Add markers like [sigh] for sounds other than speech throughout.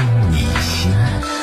听你心。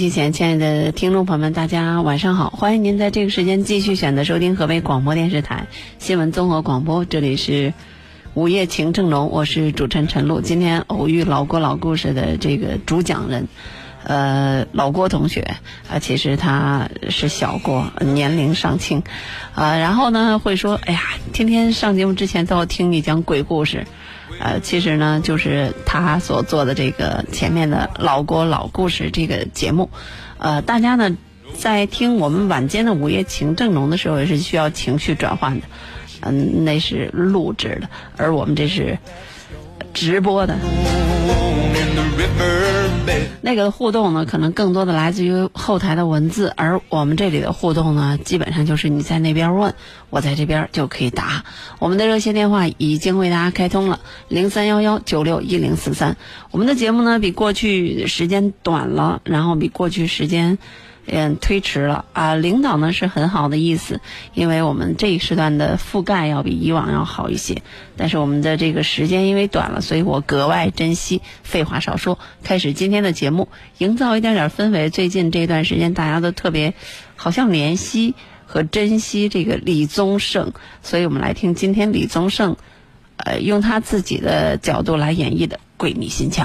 机前，亲爱的听众朋友们，大家晚上好！欢迎您在这个时间继续选择收听河北广播电视台新闻综合广播，这里是午夜情正浓，我是主持人陈露。今天偶遇老郭老故事的这个主讲人，呃，老郭同学啊，其实他是小郭，年龄尚轻，啊，然后呢会说，哎呀，天天上节目之前都要听你讲鬼故事。呃，其实呢，就是他所做的这个前面的老郭老故事这个节目，呃，大家呢在听我们晚间的午夜情正浓的时候，也是需要情绪转换的，嗯，那是录制的，而我们这是直播的。那个互动呢，可能更多的来自于后台的文字，而我们这里的互动呢，基本上就是你在那边问，我在这边就可以答。我们的热线电话已经为大家开通了，零三幺幺九六一零四三。我们的节目呢，比过去时间短了，然后比过去时间。嗯，推迟了啊！领导呢是很好的意思，因为我们这一时段的覆盖要比以往要好一些。但是我们的这个时间因为短了，所以我格外珍惜。废话少说，开始今天的节目，营造一点点氛围。最近这段时间，大家都特别好像怜惜和珍惜这个李宗盛，所以我们来听今天李宗盛，呃，用他自己的角度来演绎的《鬼迷心窍》。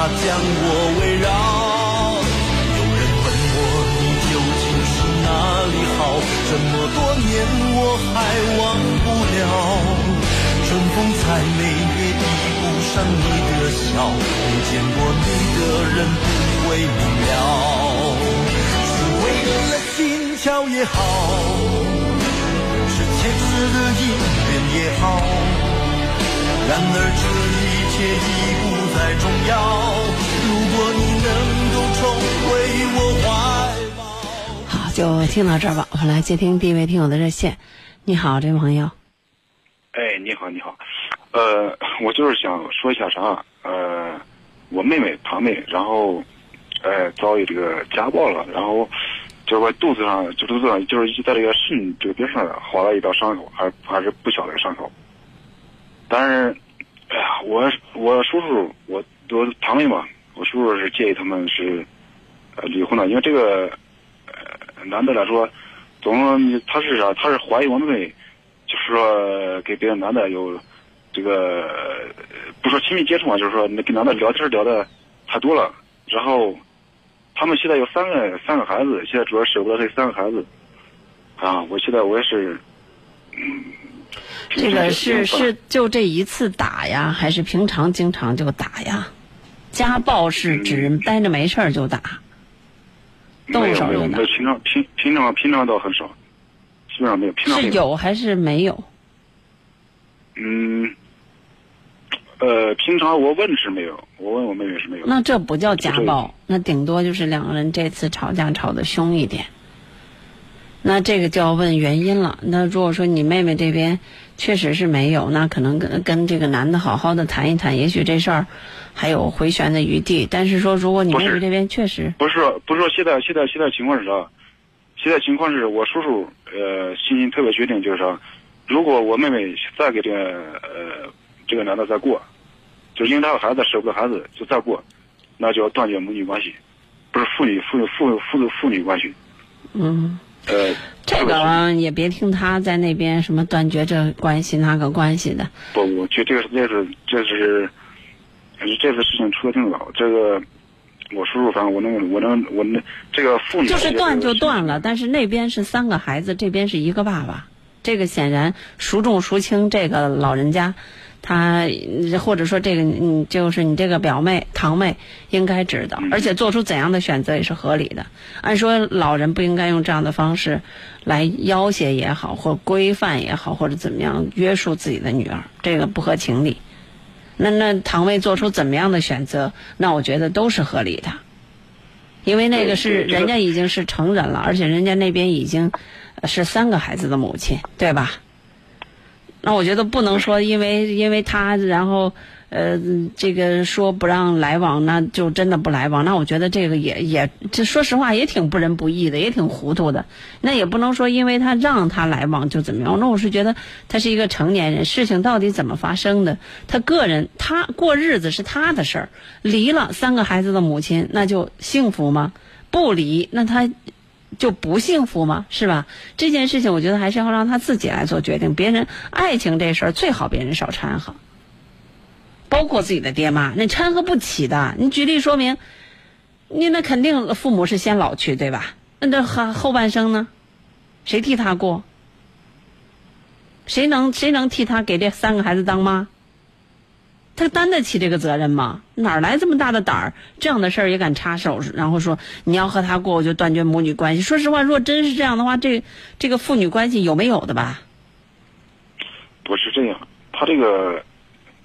它将我围绕。有人问我你究竟是哪里好，这么多年我还忘不了。春风再美也比不上你的笑，没见过你的人不会明了。是为了心跳也好，是前世的姻缘也好，然而这一切已不再重要。如果你能够重回我怀抱。好，就听到这儿吧。我们来接听第一位听友的热线。你好，这位朋友。哎，你好，你好，呃，我就是想说一下啥，呃，我妹妹堂妹，然后，呃，遭遇这个家暴了，然后，就是我肚子上，就肚子上，就是在这个肾这个边上划了一道伤口，还还是不小的伤口。但是，哎呀，我我叔叔，我我堂妹嘛，我叔叔是建议他们是，呃，离婚的，因为这个，呃，男的来说，总他是啥，他是怀疑我妹妹。就是说，跟别的男的有这个不说亲密接触嘛，就是说跟男的聊天聊的太多了。然后他们现在有三个三个孩子，现在主要舍不得这三个孩子啊。我现在我也是，嗯，这个是是就这一次打呀，还是平常经常就打呀？家暴是指待着没事儿就打，动手就打。平常平平常平常倒很少。基本上没有，平常是有还是没有？嗯，呃，平常我问是没有，我问我妹妹是没有。那这不叫家暴，那顶多就是两个人这次吵架吵得凶一点。那这个就要问原因了。那如果说你妹妹这边确实是没有，那可能跟跟这个男的好好的谈一谈，也许这事儿还有回旋的余地。但是说，如果你妹妹这边确实不是不是说现在现在现在情况是啥？现在情况是我叔叔呃心情特别决定，就是说，如果我妹妹再给这个呃这个男的再过，就因为他有孩子舍不得孩子，就再过，那就要断绝母女关系，不是父女父父父父女关系。嗯。呃，这个也别听他在那边什么断绝这关系那个关系的。不，我觉得这个这是这是，这次事情出的挺早，这个。我叔叔，反正我能，我能，我那这个父母就是断就断了，但是那边是三个孩子，这边是一个爸爸，这个显然孰重孰轻，这个老人家，他或者说这个嗯，就是你这个表妹堂妹应该知道，而且做出怎样的选择也是合理的。按说老人不应该用这样的方式来要挟也好，或规范也好，或者怎么样约束自己的女儿，这个不合情理。那那堂妹做出怎么样的选择，那我觉得都是合理的，因为那个是人家已经是成人了，而且人家那边已经是三个孩子的母亲，对吧？那我觉得不能说因为因为他然后。呃，这个说不让来往，那就真的不来往。那我觉得这个也也，这说实话也挺不仁不义的，也挺糊涂的。那也不能说因为他让他来往就怎么样。那我是觉得他是一个成年人，事情到底怎么发生的，他个人他过日子是他的事儿。离了三个孩子的母亲，那就幸福吗？不离，那他就不幸福吗？是吧？这件事情我觉得还是要让他自己来做决定。别人爱情这事儿最好别人少掺和。包括自己的爹妈，那掺和不起的。你举例说明，你那肯定父母是先老去，对吧？那这后后半生呢？谁替他过？谁能谁能替他给这三个孩子当妈？他担得起这个责任吗？哪来这么大的胆儿？这样的事儿也敢插手？然后说你要和他过，我就断绝母女关系。说实话，若真是这样的话，这这个父女关系有没有的吧？不是这样，他这个。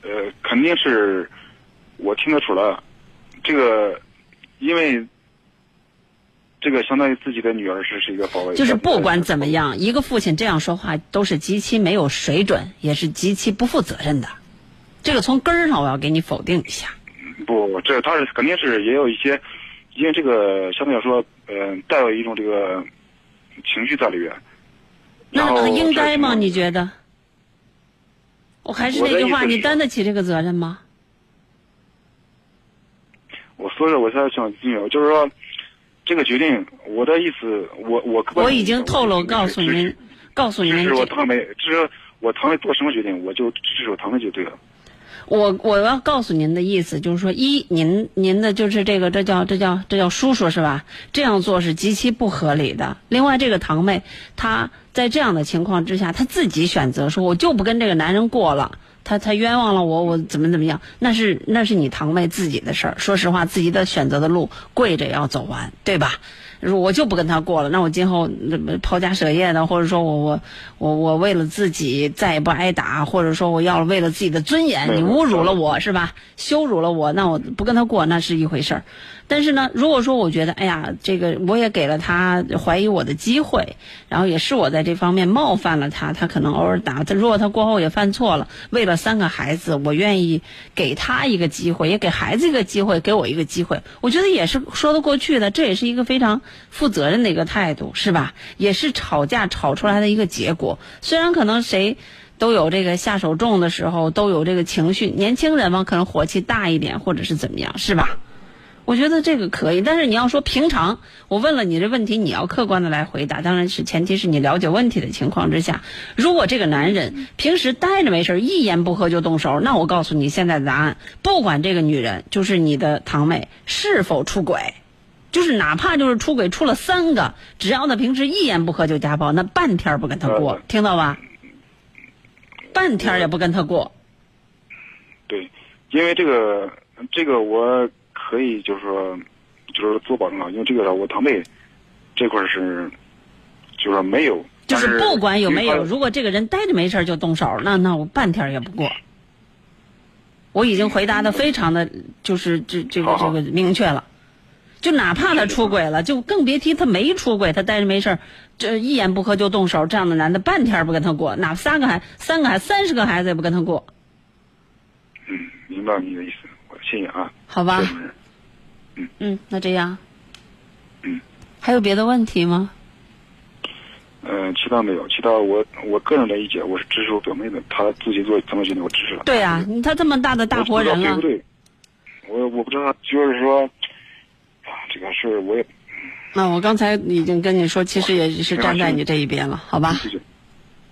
呃，肯定是，我听得出来，这个，因为，这个相当于自己的女儿是是一个保卫。就是不管怎么样，一个父亲这样说话都是极其没有水准，也是极其不负责任的。这个从根儿上我要给你否定一下。不，这他是肯定是也有一些，因为这个相对来说，呃，带有一种这个情绪在里边。那应该吗？你觉得？我还是那句话，你担得起这个责任吗？我说，我现在想咨询，就是说，这个决定，我的意思，我我我已经透露告诉您，告诉您，支持我堂妹，支持我堂妹做什么决定，我就支持我堂妹就对了。我我要告诉您的意思就是说，一您您的就是这个，这叫这叫这叫叔叔是吧？这样做是极其不合理的。另外，这个堂妹她在这样的情况之下，她自己选择说，我就不跟这个男人过了。他他冤枉了我，我怎么怎么样？那是那是你堂妹自己的事儿。说实话，自己的选择的路，跪着也要走完，对吧？我就不跟他过了，那我今后抛家舍业的，或者说我我我我为了自己再也不挨打，或者说我要为了自己的尊严，你侮辱了我是吧？羞辱了我，那我不跟他过那是一回事儿。但是呢，如果说我觉得，哎呀，这个我也给了他怀疑我的机会，然后也是我在这方面冒犯了他，他可能偶尔打他。如果他过后也犯错了，为了三个孩子，我愿意给他一个机会，也给孩子一个机会，给我一个机会，我觉得也是说得过去的。这也是一个非常负责任的一个态度，是吧？也是吵架吵出来的一个结果。虽然可能谁都有这个下手重的时候，都有这个情绪，年轻人嘛，可能火气大一点，或者是怎么样，是吧？我觉得这个可以，但是你要说平常，我问了你这问题，你要客观的来回答，当然是前提是你了解问题的情况之下。如果这个男人平时待着没事一言不合就动手，那我告诉你现在的答案，不管这个女人就是你的堂妹是否出轨，就是哪怕就是出轨出了三个，只要他平时一言不合就家暴，那半天不跟他过，听到吧？半天也不跟他过。对，因为这个，这个我。可以，就是说，就是做保证了，因为这个我堂妹这块是，就是说没有。就是不管有没有，如果这个人待着没事就动手，那那我半天也不过。我已经回答的非常的就是这这个这个明确了，就哪怕他出轨了，就更别提他没出轨，他待着没事这一言不合就动手，这样的男的半天不跟他过，哪三个孩三个孩三十个孩子也不跟他过。嗯，明白你的意思，我谢谢啊。好吧。嗯嗯，那这样，嗯，还有别的问题吗？嗯，其他没有，其他我我个人的意见，我是支持我表妹的，她自己做怎么决定，我支持了。对呀，她这么大的大活人了，对不对？我我不知道，就是说，这个事我也。那我刚才已经跟你说，其实也是站在你这一边了，好吧？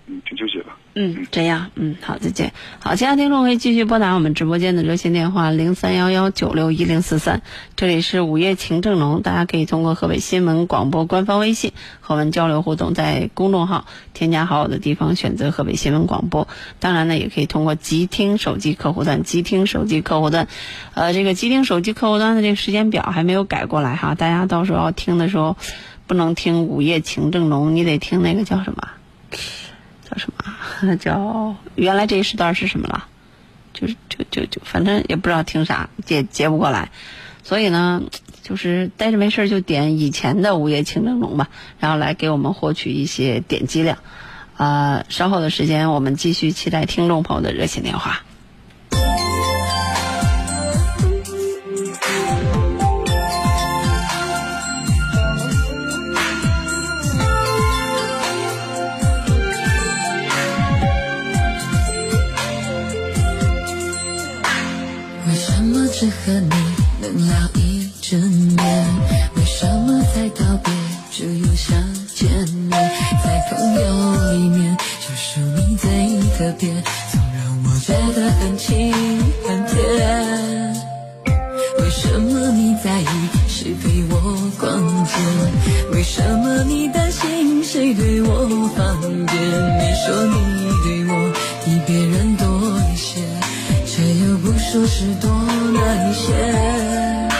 嗯，挺纠结的。嗯，这样，嗯，好，再见。好，其他听众可以继续拨打我们直播间的热线电话零三幺幺九六一零四三，这里是午夜情正浓，大家可以通过河北新闻广播官方微信和我们交流互动，在公众号添加好友的地方选择河北新闻广播，当然呢，也可以通过即听手机客户端，即听手机客户端，呃，这个即听手机客户端的这个时间表还没有改过来哈，大家到时候要听的时候，不能听午夜情正浓，你得听那个叫什么？什么？[laughs] 叫原来这一时段是什么了？就是就就就反正也不知道听啥，接接不过来。所以呢，就是待着没事就点以前的午夜情正浓吧，然后来给我们获取一些点击量。啊，稍后的时间我们继续期待听众朋友的热线电话。只和你能聊一整年，为什么在道别就又想见面？在朋友里面，就属你最特别，总让我觉得很亲很甜。为什么你在意谁陪我逛街？为什么你担心谁对我放电？你说你对我比别人多一些，不说是多。那一些。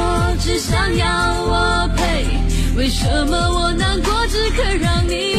我只想要我陪？为什么我难过只肯让你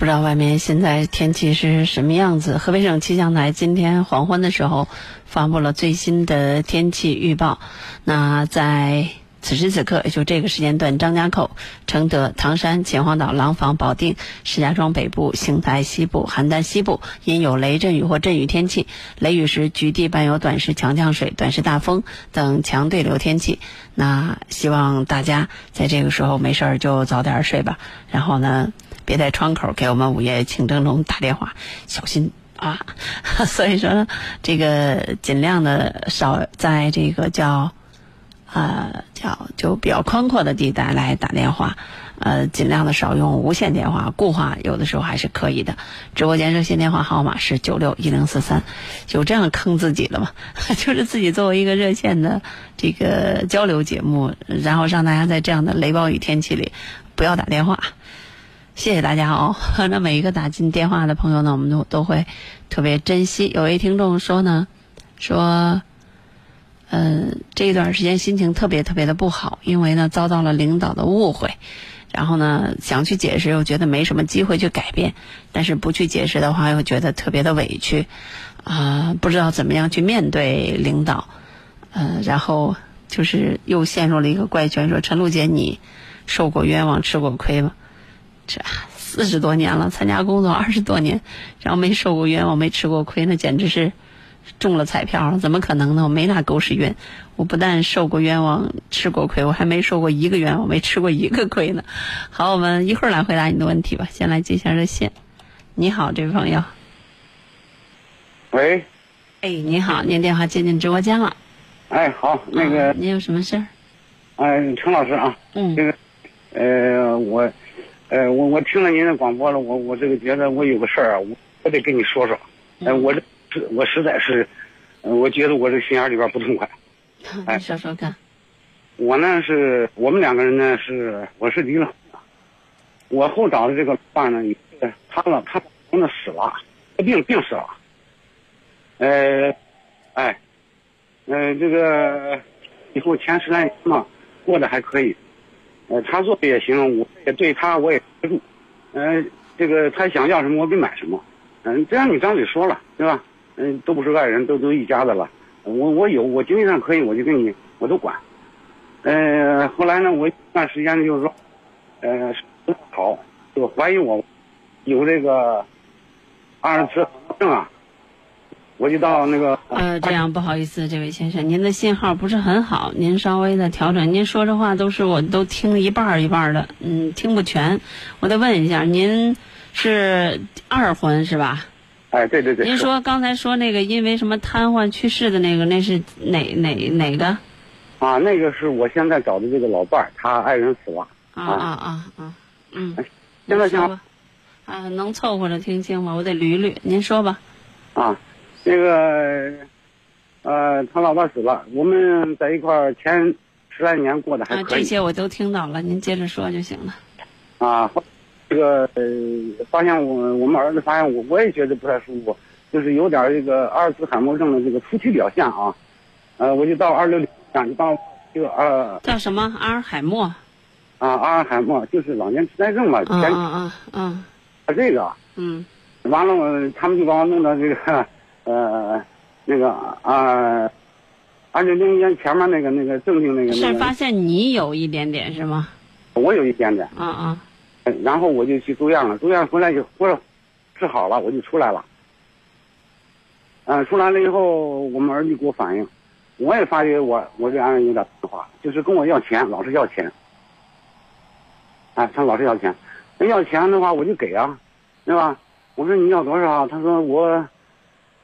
不知道外面现在天气是什么样子。河北省气象台今天黄昏的时候发布了最新的天气预报。那在此时此刻，也就这个时间段，张家口、承德、唐山、秦皇岛、廊坊、保定、石家庄北部、邢台西部、邯郸西部因有雷阵雨或阵雨天气，雷雨时局地伴有短时强降水、短时大风等强对流天气。那希望大家在这个时候没事儿就早点睡吧。然后呢，别在窗口给我们午夜情正中打电话，小心啊！[laughs] 所以说呢，这个尽量的少在这个叫。呃，叫就比较宽阔的地带来打电话，呃，尽量的少用无线电话，固话有的时候还是可以的。直播间热线电话号码是九六一零四三，就这样坑自己的嘛，[laughs] 就是自己作为一个热线的这个交流节目，然后让大家在这样的雷暴雨天气里不要打电话。谢谢大家哦，[laughs] 那每一个打进电话的朋友呢，我们都都会特别珍惜。有位听众说呢，说。嗯，这一段时间心情特别特别的不好，因为呢遭到了领导的误会，然后呢想去解释，又觉得没什么机会去改变，但是不去解释的话，又觉得特别的委屈，啊、不知道怎么样去面对领导，呃，然后就是又陷入了一个怪圈，说陈露姐你受过冤枉，吃过亏吗？这四十多年了，参加工作二十多年，然后没受过冤枉，没吃过亏，那简直是。中了彩票，怎么可能呢？我没那狗屎运，我不但受过冤枉，吃过亏，我还没受过一个冤枉，没吃过一个亏呢。好，我们一会儿来回答你的问题吧。先来接一下热线。你好，这位朋友。喂，哎，你好，您电话接进直播间了。哎，好，那个啊，您有什么事儿？哎，陈老师啊，嗯这个，呃，我，呃，我我听了您的广播了，我我这个觉得我有个事儿啊，我我得跟你说说，哎、我这是我实在是，呃我觉得我这心眼里边不痛快。[laughs] 哎你说说看。我呢是我们两个人呢是我是离了我后找的这个伴呢，也他了他老公呢死了，病病死了，呃，哎，呃这个以后前十来年嘛，过得还可以。呃，他做的也行，我也对他我也资助。嗯、这个他想要什么我给买什么。嗯、这样你张嘴说了，对吧？嗯、都不是外人，都都一家子了。我我有，我经济上可以，我就给你，我都管。呃，后来呢，我一段时间就是说，呃，不好，就怀疑我有这个阿尔茨海默症啊，我就到那个呃，这样不好意思，这位先生，您的信号不是很好，您稍微的调整。您说这话都是我都听一半一半的，嗯，听不全。我得问一下，您是二婚是吧？哎，对对对，您说刚才说那个因为什么瘫痪去世的那个，那是哪哪哪个？啊，那个是我现在找的这个老伴儿，他爱人死了。啊啊啊啊，嗯，现在像您说吧。啊，能凑合着听清吗？我得捋捋。您说吧。啊，这个呃，他老伴儿死了，我们在一块儿前十来年过得还啊，可以。这些我都听到了，您接着说就行了。啊，这个呃，发现我我们儿子发现我，我也觉得不太舒服，就是有点这个阿尔茨海默症的这个初期表现啊。呃，我就到二六零，就到这个呃叫什么？阿尔海默。啊阿尔海默，就是老年痴呆症嘛，前嗯嗯嗯嗯这个。嗯完了，我他们就把我弄到这个呃那个啊二九零年前面那个那个正定那个那个，是发现你有一点点是吗？我有一点点，啊啊然后我就去住院了，住院回来就或者治好了，我就出来了。嗯、出来了以后，我们儿女给我反映，我也发觉我我这爱人有点变化，就是跟我要钱，老是要钱。哎，他老是要钱，那要钱的话我就给啊，对吧？我说你要多少？他说我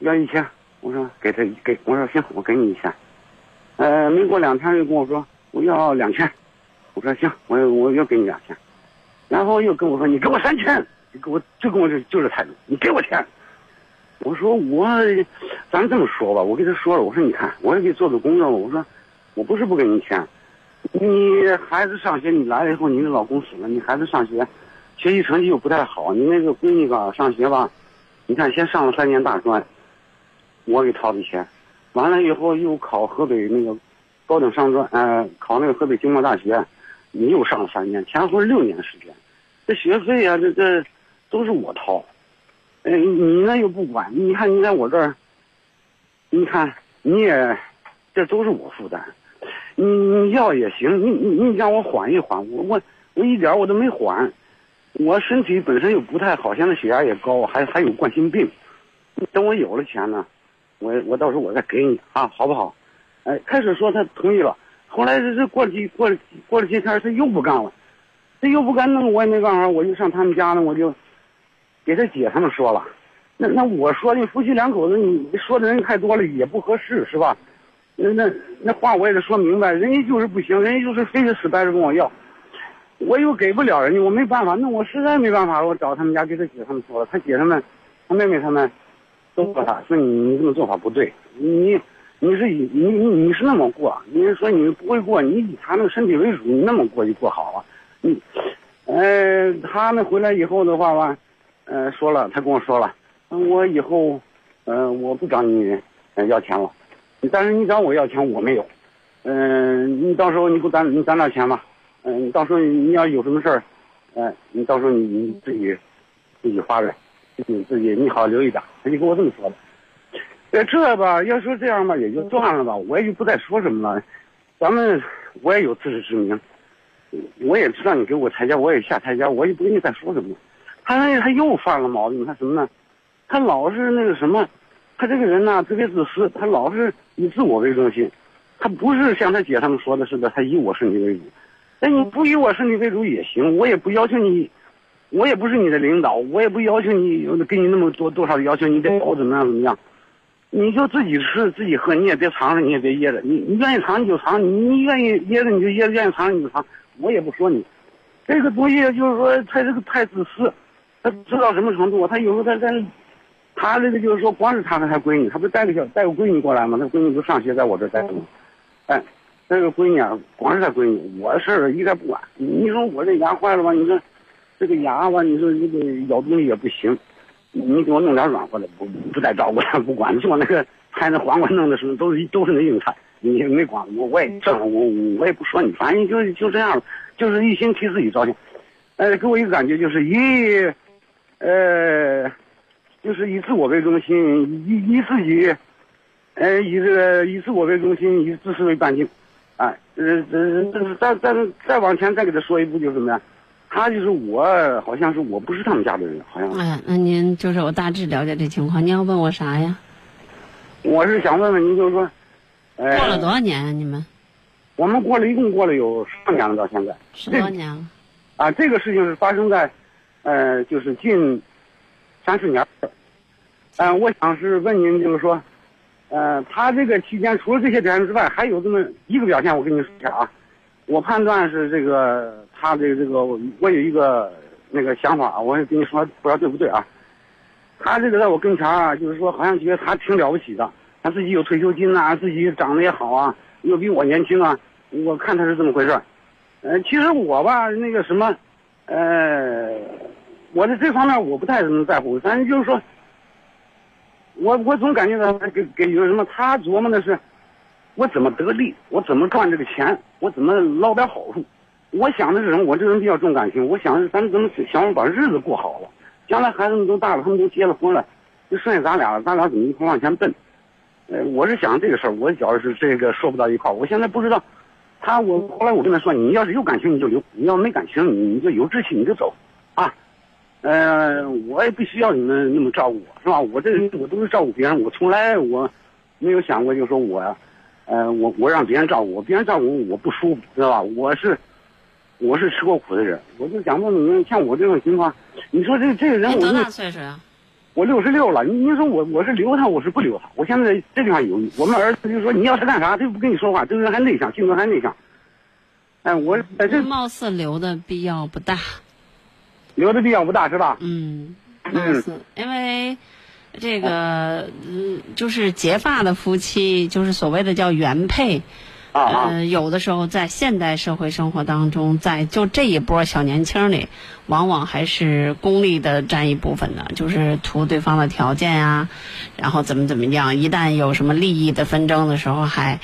要一千。我说给他给，我说行，我给你一千。呃，没过两天又跟我说我要两千，我说行，我我又给你两千。然后又跟我说你给我三千，你给我就跟我这就这态度，你给我钱。我说我，咱这么说吧，我跟他说了，我说你看，我也给你做做工作，我说我不是不给你钱，你孩子上学，你来了以后，你的老公死了，你孩子上学，学习成绩又不太好，你那个闺女吧上学吧，你看先上了三年大专，我给掏的钱，完了以后又考河北那个高等商专，呃，考那个河北经贸大学，你又上了三年，前后六年时间，这学费啊，这这都是我掏，哎，你那又不管，你看你在我这儿，你看你也，这都是我负担，你你要也行，你你你让我缓一缓，我我我一点我都没缓，我身体本身又不太好，现在血压也高，还还有冠心病，等我有了钱呢，我我到时候我再给你啊，好不好？哎，开始说他同意了，后来这这过了几过了过了几天，他又不干了，他又不干，那我也没办法，我就上他们家呢，我就给他姐他们说了。那那我说你夫妻两口子，你说的人太多了也不合适，是吧？那那那话我也得说明白，人家就是不行，人家就是非得死掰着跟我要，我又给不了人家，我没办法，那我实在没办法了，我找他们家给他姐他们说了，他姐他们，他妹妹他们都说他，说你你这么做法不对，你你是以你你你是那么过，你是说你不会过，你以他那个身体为主，你那么过就过好了，你，呃，他们回来以后的话吧，呃，说了，他跟我说了，我以后，呃，我不找你、呃、要钱了，但是你找我要钱我没有，嗯、你到时候你给我攒你攒点钱吧，嗯、到时候你要有什么事儿，呃，你到时候你你自己自己花着，你自己你好留意点，他就跟我这么说的。呃，[laughs] 这吧，要说这样吧，也就算了吧，我也就不再说什么了。咱们我也有自知之明，我也知道你给我台阶，我也下台阶，我也不跟你再说什么。他他又犯了毛病，他什么呢？他老是那个什么，他这个人呢特别自私，他老是以自我为中心，他不是像他姐他们说的似的，他以我身体为主。那你不以我身体为主也行，我也不要求你，我也不是你的领导，我也不要求你给你那么多多少的要求，你得保怎么样怎么样。你就自己吃自己喝，你也别藏着，你也别掖着。你你愿意藏你就藏，你你愿意掖着你就掖着，愿意藏你就藏。我也不说你，这个东西就是说他这个太自私，他知道什么程度？他有时候他他，他这个就是说，光是他和他闺女，他不是带个小带个闺女过来吗？他闺女不上学在我这待着吗？哎，那个闺女啊，光是他闺女，我的事儿一概不管。你说我这牙坏了吧？你说这个牙吧，你说这个咬东西也不行。你给我弄点软和的，不不带照顾他，[laughs] 不管。就我那个拍那黄瓜弄的时候，都是都是那硬菜，你也没管我，我也正我我也不说你，反正就就这样，就是一心替自己着想。呃，给我一个感觉就是以，呃，就是以自我为中心，以以自己，呃，以这个以自我为中心，以自私为半径。啊，呃，这这再再再往前再给他说一步就是什么呀？他就是我，好像是我不是他们家的人，好像。哎，那您就是我大致了解这情况，您要问我啥呀？我是想问问您，就是说，呃，过了多少年啊？你们我们过了一共过了有十多年了，到现在。十多年了。啊，这个事情是发生在，呃，就是近三四年。嗯、我想是问您，就是说，呃，他这个期间除了这些表现之外，还有这么一个表现，我跟你说一下啊。我判断是这个他这个这个，我有一个那个想法，我也跟你说，不知道对不对啊？他这个在我跟前啊，就是说好像觉得他挺了不起的，他自己有退休金呐、自己长得也好啊，又比我年轻啊，我看他是这么回事。呃，其实我吧，那个什么，呃，我在这方面我不太怎么在乎，反正就是说，我我总感觉到给给有什么，他琢磨的是，我怎么得利，我怎么赚这个钱，我怎么捞点好处。我想的是什么？我这人比较重感情，我想的是咱怎么想把日子过好了，将来孩子们都大了，他们都结了婚了，就剩下咱俩了，咱俩怎么一块往前奔？呃，我是想这个事儿，我觉着是这个说不到一块儿，我现在不知道。他我后来我跟他说，你要是有感情你就留，你要没感情你就有志气你就走，啊，呃，我也不需要你们那么照顾我，是吧？我这人我都是照顾别人，我从来我没有想过就说我，呃，我我让别人照顾我，别人照顾我我不舒服，知道吧？我是我是吃过苦的人，我就想问像我这种情况，你说这这个人我多大岁数啊？我六十六了，你你说我我是留他，我是不留他？我现在这地方犹豫。我们儿子就说你要是干啥，他就不跟你说话，这个人还内向，性格还内向。哎，我在这貌似留的必要不大。留的必要不大，是吧？嗯，貌似，因为这个嗯，就是结发的夫妻，就是所谓的叫原配。嗯，有的时候在现代社会生活当中，在就这一波小年轻里，往往还是功利的占一部分的，就是图对方的条件啊、然后怎么怎么样。一旦有什么利益的纷争的时候，还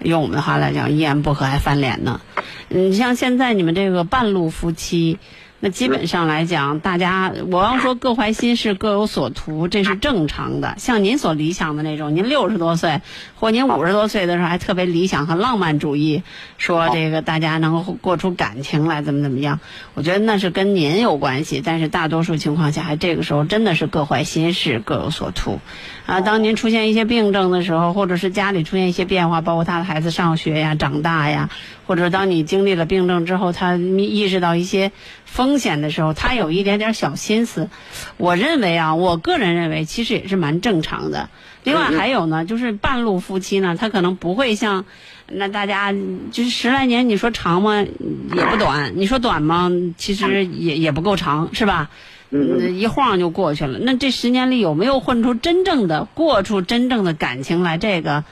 用我们的话来讲，一言不合还翻脸呢。你，像现在你们这个半路夫妻。那基本上来讲，大家我要说各怀心事，各有所图，这是正常的。像您所理想的那种，您六十多岁或您五十多岁的时候还特别理想和浪漫主义，说这个大家能够过出感情来，怎么怎么样？我觉得那是跟您有关系，但是大多数情况下，还这个时候真的是各怀心事，各有所图。啊，当您出现一些病症的时候，或者是家里出现一些变化，包括他的孩子上学呀、长大呀，或者当你经历了病症之后，他意识到一些风险的时候，他有一点点小心思。我认为啊，我个人认为其实也是蛮正常的。另外还有呢，就是半路夫妻呢，他可能不会像那大家就是十来年，你说长吗？也不短。你说短吗？其实也也不够长，是吧？嗯，一晃就过去了。那这十年里有没有混出真正的、过出真正的感情来？这个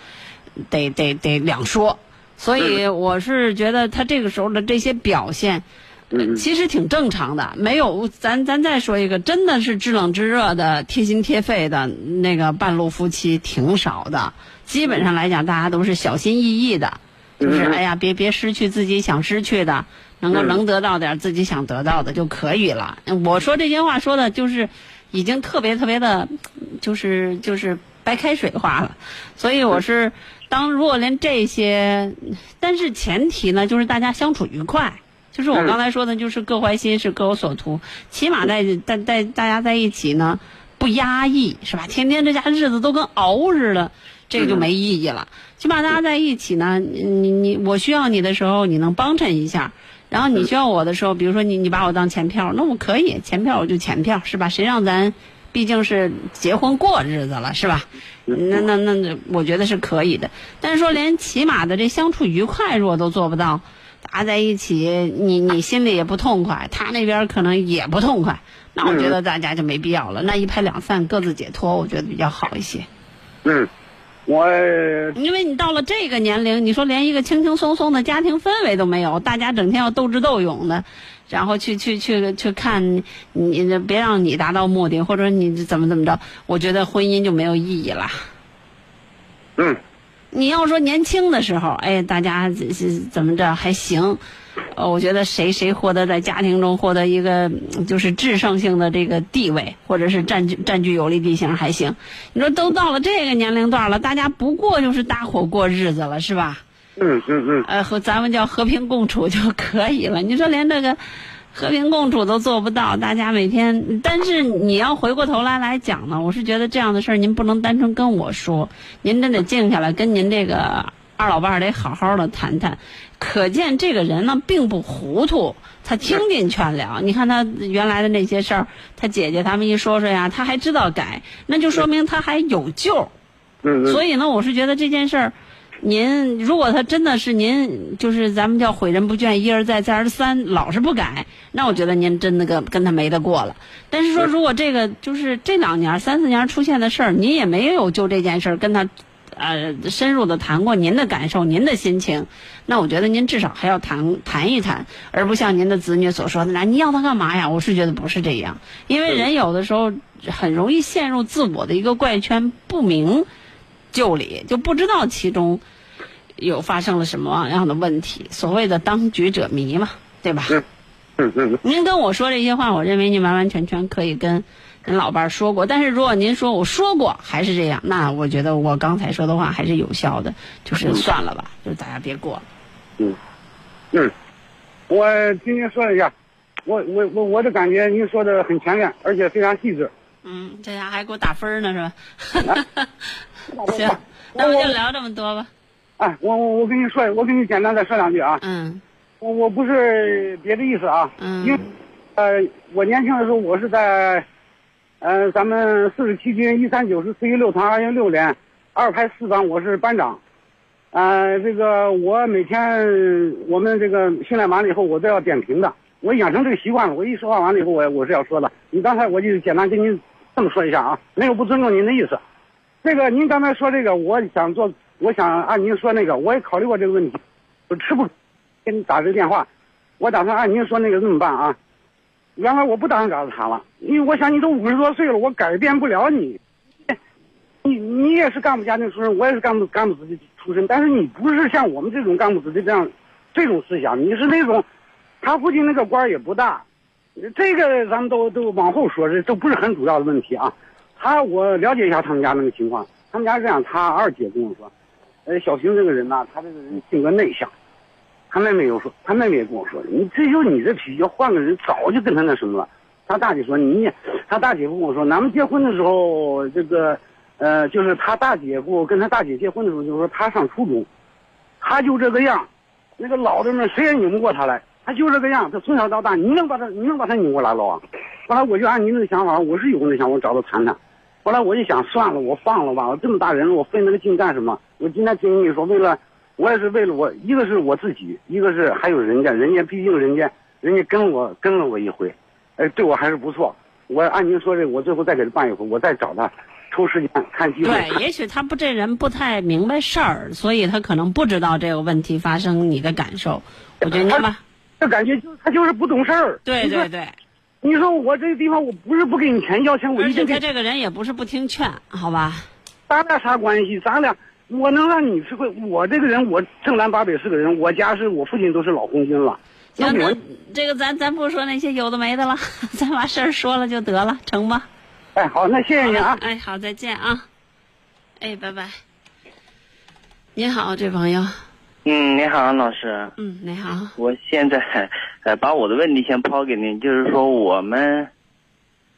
得得得两说。所以我是觉得他这个时候的这些表现，嗯其实挺正常的。没有，咱咱再说一个，真的是知冷知热的、贴心贴肺的那个半路夫妻挺少的。基本上来讲，大家都是小心翼翼的，就是哎呀，别别失去自己想失去的。能够能得到点自己想得到的就可以了。我说这些话说的就是已经特别特别的，就是就是白开水话了。所以我是当如果连这些，但是前提呢就是大家相处愉快。就是我刚才说的，就是各怀心事，各有所图。起码在在在大家在一起呢，不压抑，是吧？天天这家日子都跟熬似的，这个就没意义了。起码大家在一起呢，你你我需要你的时候，你能帮衬一下。然后你需要我的时候，比如说你你把我当钱票，那我可以钱票我就钱票，是吧？谁让咱毕竟是结婚过日子了，是吧？那那那那，我觉得是可以的。但是说连起码的这相处愉快，如果都做不到，大家在一起，你你心里也不痛快，他那边可能也不痛快，那我觉得大家就没必要了。那一拍两散，各自解脱，我觉得比较好一些。嗯，我因为你到了这个年龄，你说连一个轻轻松松的家庭氛围都没有，大家整天要斗智斗勇的，然后去去去去看你，别让你达到目的，或者你怎么怎么着，我觉得婚姻就没有意义了。嗯，你要说年轻的时候，哎，大家怎么着还行，呃，我觉得谁谁获得在家庭中获得一个嗯就是制胜性的这个地位，或者是占据占据有利地形还行。你说都到了这个年龄段了，大家不过就是搭伙过日子了，是吧？嗯嗯嗯，呃，和咱们叫和平共处就可以了。你说连这个和平共处都做不到，大家每天，但是你要回过头来来讲呢，我是觉得这样的事儿您不能单纯跟我说，您真得静下来跟您这个二老伴儿得好好的谈谈。可见这个人呢并不糊涂，他听进劝了。你看他原来的那些事儿，他姐姐他们一说说呀，他还知道改，那就说明他还有救。嗯嗯，所以呢，我是觉得这件事儿，您如果他真的是您，就是咱们叫诲人不倦，一而再再而三，老是不改，那我觉得您真的跟跟他没得过了。但是说，如果这个就是这两年、三四年出现的事儿，您也没有就这件事儿跟他。呃，深入的谈过您的感受、您的心情，那我觉得您至少还要谈谈一谈，而不像您的子女所说的，那你要他干嘛呀？我是觉得不是这样，因为人有的时候很容易陷入自我的一个怪圈，不明就里，就不知道其中有发生了什么样的问题。所谓的当局者迷嘛，对吧？嗯嗯嗯，您跟我说这些话，我认为您完完全全可以跟跟老伴儿说过。但是如果您说我说过还是这样，那我觉得我刚才说的话还是有效的，就是算了吧，就是大家别过了。嗯，嗯，我今天说一下，我我我我的感觉，您说的很全面，而且非常细致。嗯，这下还给我打分呢是吧？[laughs] 行，那我就聊这么多吧。哎，我我我跟你说，我跟你简单再说两句啊。嗯我我不是别的意思啊，嗯因为呃，我年轻的时候我是在，呃，咱们四十七军一三九师四一六团二营六连二排四班，我是班长。呃，这个我每天我们这个训练完了以后，我都要点评的。我养成这个习惯了，我一说话完了以后，我我是要说的。你刚才我就简单跟您这么说一下啊，没有不尊重您的意思。这个您刚才说这个，我想做，我想按您说那个，我也考虑过这个问题，我吃不给你打这个电话，我打算按您说那个这么办啊。原来我不打算告诉他了，因为我想你都五十多岁了，我改变不了你。你你也是干部家庭出身，我也是干部干部子弟出身，但是你不是像我们这种干部子弟这样这种思想，你是那种，他父亲那个官也不大，这个咱们都都往后说，这都不是很主要的问题啊。他我了解一下他们家那个情况，他们家是这样，他二姐跟我说，呃，小平这个人呢，他这个人性格内向。他妹妹又说，他妹妹也跟我说，你这就你这脾气，换个人早就跟他那什么了。他大姐说你，他大姐夫跟我说，咱们结婚的时候，这个，呃，就是他大姐夫跟他大姐结婚的时候，就是说他上初中，他就这个样，那个老的们谁也拧不过他来，他就这个样，他从小到大，你能把他，你能把他拧过来了啊？后来我就按您的想法，我是有那想法，我找他谈谈。后来我就想，算了，我放了吧，我这么大人了，我费那个劲干什么？我今天听你说，为了。我也是为了我，一个是我自己，一个是还有人家，人家毕竟人家，人家跟我跟了我一回，哎，对我还是不错。我按您说这个，我最后再给他办一回，我再找他，抽时间看机会。对，也许他不这人不太明白事儿，所以他可能不知道这个问题发生你的感受。我觉得吧，这感觉就他就是不懂事儿。对对对，你说我这个地方我不是不给你钱要钱，我而一定给。且他这个人也不是不听劝，好吧？咱俩啥关系？咱俩我能让你吃亏？我这个人我正南八北是个人，我家是我父亲都是老红军了。行，那那我这个咱咱不说那些有的没的了，咱把事儿说了就得了，成吧？哎，好，那谢谢你啊。哎，好，再见啊！哎，拜拜。您好，这朋友。嗯，你好，老师。嗯，你好。我现在呃把我的问题先抛给您，就是说我们，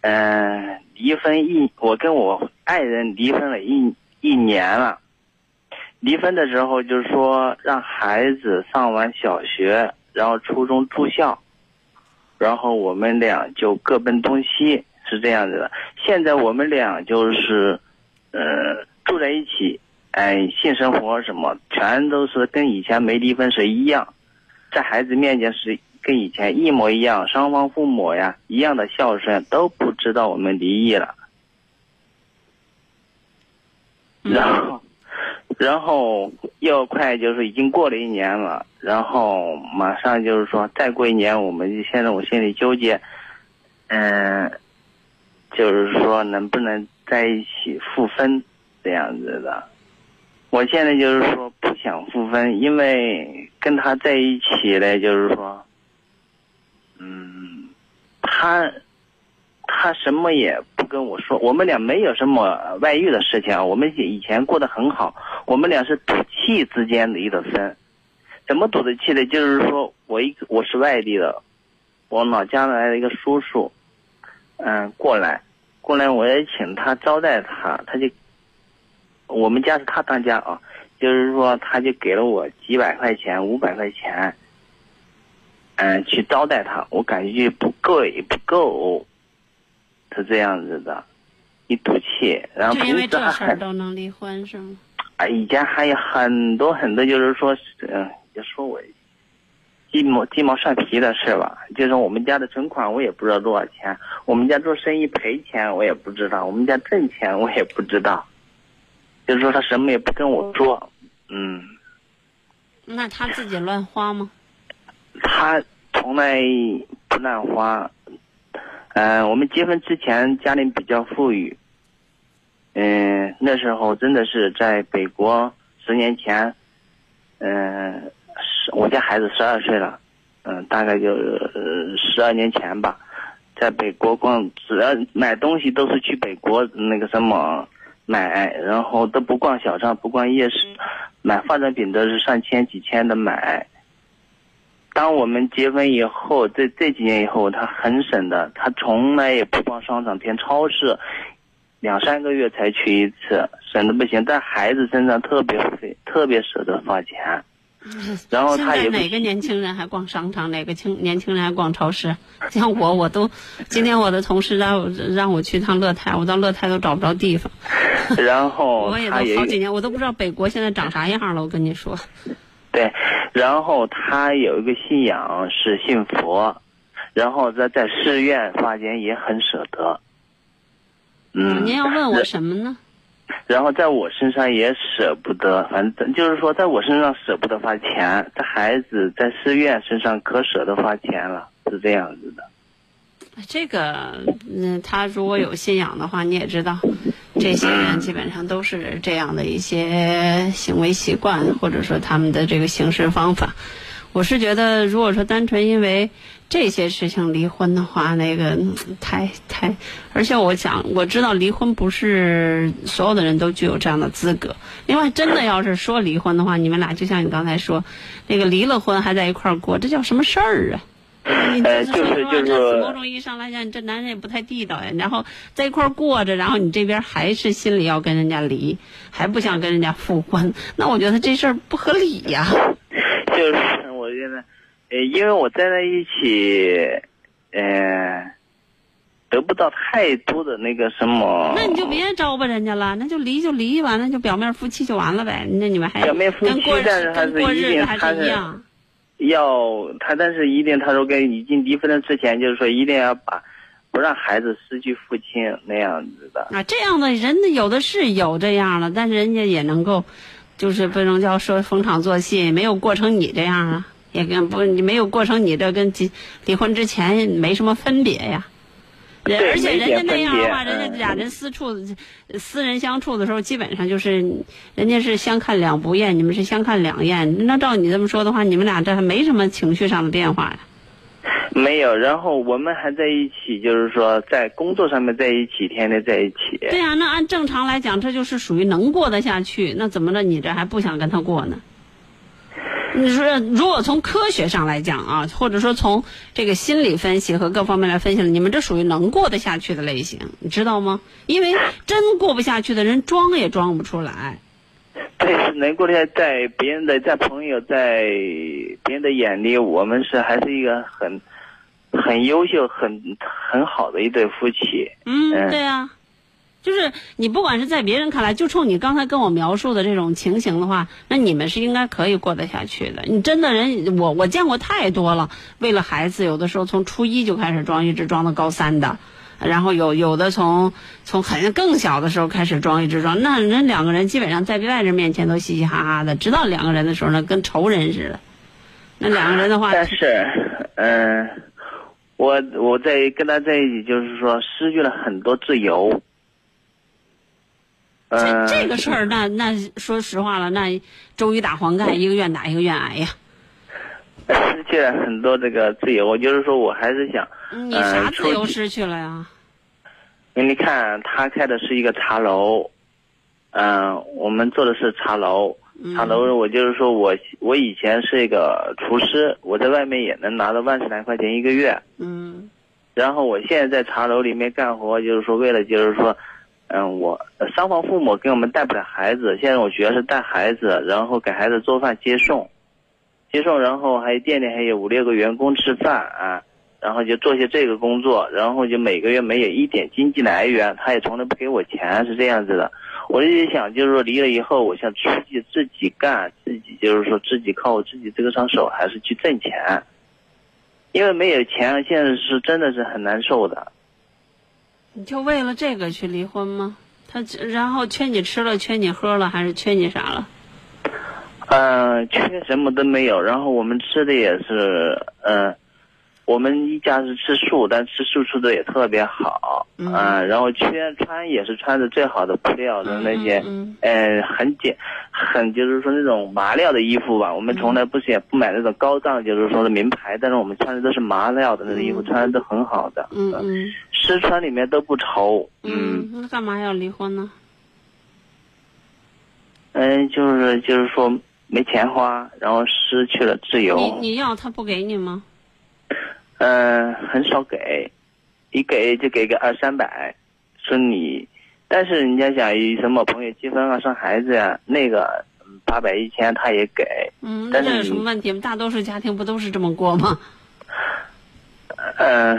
呃，离婚一，我跟我爱人离婚了一一年了。离婚的时候就是说让孩子上完小学，然后初中住校，然后我们俩就各奔东西，是这样子的。现在我们俩就是，呃，住在一起，哎，性生活什么全都是跟以前没离婚时一样，在孩子面前是跟以前一模一样，双方父母呀一样的孝顺，都不知道我们离异了。然后，然后又快就是已经过了一年了，然后马上就是说再过一年，我们就现在我心里纠结，嗯、就是说能不能在一起复婚这样子的。我现在就是说不想复婚，因为跟他在一起呢，就是说，嗯，他他什么也不跟我说，我们俩没有什么外遇的事情啊，我们以前过得很好，我们俩是赌气之间的一个分，怎么赌的气呢？就是说我一我是外地的，我老家来了一个叔叔，嗯，过来，过来我也请他招待他，他就。我们家是他当家啊，就是说他就给了我几百块钱、五百块钱，嗯，去招待他，我感觉不够也不够，是这样子的，一赌气，然后就因为平时还这事儿都能离婚是吗？啊，以前还有很多很多，就是说，嗯，就说我鸡毛鸡毛蒜皮的事吧。就是我们家的存款我也不知道多少钱，我们家做生意赔钱我也不知道，我们家挣钱我也不知道。就是说他什么也不跟我说，嗯，那他自己乱花吗？他从来不乱花。嗯、我们结婚之前家里比较富裕，嗯、那时候真的是在北国十年前，嗯、十我家孩子十二岁了，嗯、大概就十二年前吧，在北国逛，只要买东西都是去北国那个什么买，然后都不逛小商，不逛夜市，买化妆品都是上千几千的买。当我们结婚以后，这这几年以后，他很省的，他从来也不逛商场，连超市两三个月才去一次，省的不行。在孩子身上特别费，特别舍得花钱。然后现他也不在哪个年轻人还逛商场？哪个青年轻人还逛超市？像我，我都今天我的同事让我让我去趟乐泰，我到乐泰都找不着地方。[laughs] 然后我也都好几年，我都不知道北国现在长啥样了。我跟你说，对，然后他有一个信仰是信佛，然后在在寺院发钱也很舍得。嗯，您要问我什么呢？然后在我身上也舍不得，反正就是说，在我身上舍不得花钱，在孩子在寺院身上可舍得花钱了，是这样子的。这个，嗯，他如果有信仰的话，你也知道，这些人基本上都是这样的一些行为习惯，或者说他们的这个行事方法。我是觉得，如果说单纯因为这些事情离婚的话，那个太太，而且我想我知道离婚不是所有的人都具有这样的资格。另外，真的要是说离婚的话，你们俩就像你刚才说，那个离了婚还在一块儿过，这叫什么事儿啊？你呃这说实话，就是就是这某种意义上来讲，你这男人也不太地道呀。然后在一块儿过着，然后你这边还是心里要跟人家离，还不想跟人家复婚，那我觉得这事儿不合理呀。[laughs] 就是我觉得，呃，因为我在那一起，呃，得不到太多的那个什么。那你就别招吧人家了，那就离就离，完了就表面夫妻就完了呗。那你们还表面夫妻跟过日但是还跟过是一定日子还是一样。要他，但是一定他说跟已经离婚的之前，就是说一定要把不让孩子失去父亲那样子的。啊，这样的人有的是有这样的，但是人家也能够，就是不能叫说逢场作戏，没有过成你这样啊，也跟不你没有过成你这跟离离婚之前没什么分别呀。人对而且人家那样的话，人家俩人私处、私人相处的时候，基本上就是人家是相看两不厌，你们是相看两厌。那照你这么说的话，你们俩这还没什么情绪上的变化呀。没有，然后我们还在一起，就是说在工作上面在一起，天天在一起。对呀、那按正常来讲，这就是属于能过得下去。那怎么着，你这还不想跟他过呢？你说，如果从科学上来讲啊，或者说从这个心理分析和各方面来分析了，你们这属于能过得下去的类型，你知道吗？因为真过不下去的人，装也装不出来。对，是能够在在别人的在朋友在别人的眼里，我们是还是一个很很优秀、很很好的一对夫妻。嗯，嗯对啊，就是你不管是在别人看来，就冲你刚才跟我描述的这种情形的话，那你们是应该可以过得下去的。你真的人，我我见过太多了，为了孩子，有的时候从初一就开始装，一直装到高三的。然后有有的从从很更小的时候开始装，一直装，那人两个人基本上在外人面前都嘻嘻哈哈的，直到两个人的时候呢，跟仇人似的。那两个人的话，但 [laughs] 是，嗯、我我在跟他在一起，就是说失去了很多自由。嗯、这这个事儿，那那说实话了，那周瑜打黄盖，一个愿打一个愿挨呀。失去了很多这个自由。我就是说我还是想，你啥嗯自由出失去了呀？因为你看他开的是一个茶楼，嗯、我们做的是茶楼。嗯茶楼，我就是说我我以前是一个厨师，我在外面也能拿到万十来块钱一个月。嗯然后我现在在茶楼里面干活，就是说为了就是说，嗯，我双方父母给我们带不了孩子，现在我主要是带孩子，然后给孩子做饭接送，接送，然后还有店里还有五六个员工吃饭啊，然后就做些这个工作，然后就每个月没有一点经济来源，他也从来不给我钱，是这样子的。我一直想，就是说离了以后，我想出去自己干，自己就是说自己靠我自己这个双手，还是去挣钱。因为没有钱，现在是真的是很难受的。你就为了这个去离婚吗？他然后缺你吃了，缺你喝了，还是缺你啥了？嗯、缺什么都没有。然后我们吃的也是，嗯、我们一家是吃素，但吃素吃的也特别好。嗯啊然后缺穿也是穿的最好的布料的那些，嗯呃，很简，很就是说那种麻料的衣服吧。我们从来不是也不买那种高档，就是说的名牌，但是我们穿的都是麻料的那种衣服，嗯穿的都很好的。嗯嗯吃穿里面都不愁。嗯，那干嘛要离婚呢？嗯，就是就是说没钱花，然后失去了自你由。你你要他不给你吗？嗯，很少给，一给就给个二三百，说你，但是人家想以什么朋友结婚啊、生孩子呀、那个嗯八百一千他也给。嗯，那这有但是什么问题吗？大多数家庭不都是这么过吗？[laughs] 嗯，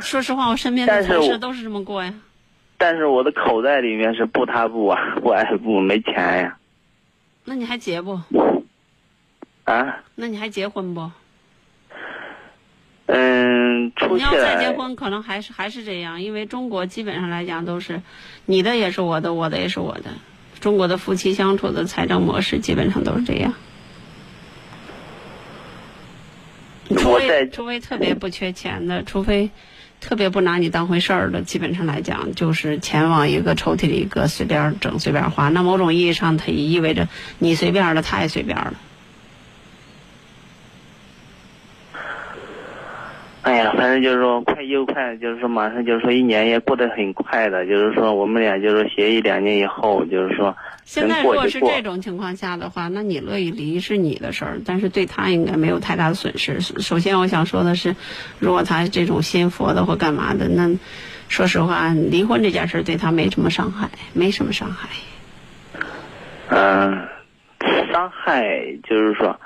说实话，我身边的同事都是这么过呀。但是我的口袋里面是不他不啊，不爱不没钱呀。那你还结不？啊，那你还结婚不？嗯，你要再结婚，可能还是还是这样，因为中国基本上来讲都是，你的也是我的，我的也是我的。中国的夫妻相处的财政模式基本上都是这样。除非除非特别不缺钱的，除非特别不拿你当回事儿的，基本上来讲就是钱往一个抽屉里搁，随便整随便花。那某种意义上，它也意味着你随便了，他也随便了。哎呀，反正就是说快又快，就是说马上就是说一年也过得很快的，就是说我们俩就是协议两年以后，就是说现在如果是这种情况下的话，那你乐意离是你的事儿，但是对他应该没有太大的损失。首先，我想说的是，如果他这种信佛的或干嘛的，那说实话，离婚这件事对他没什么伤害，没什么伤害。嗯，伤害就是说，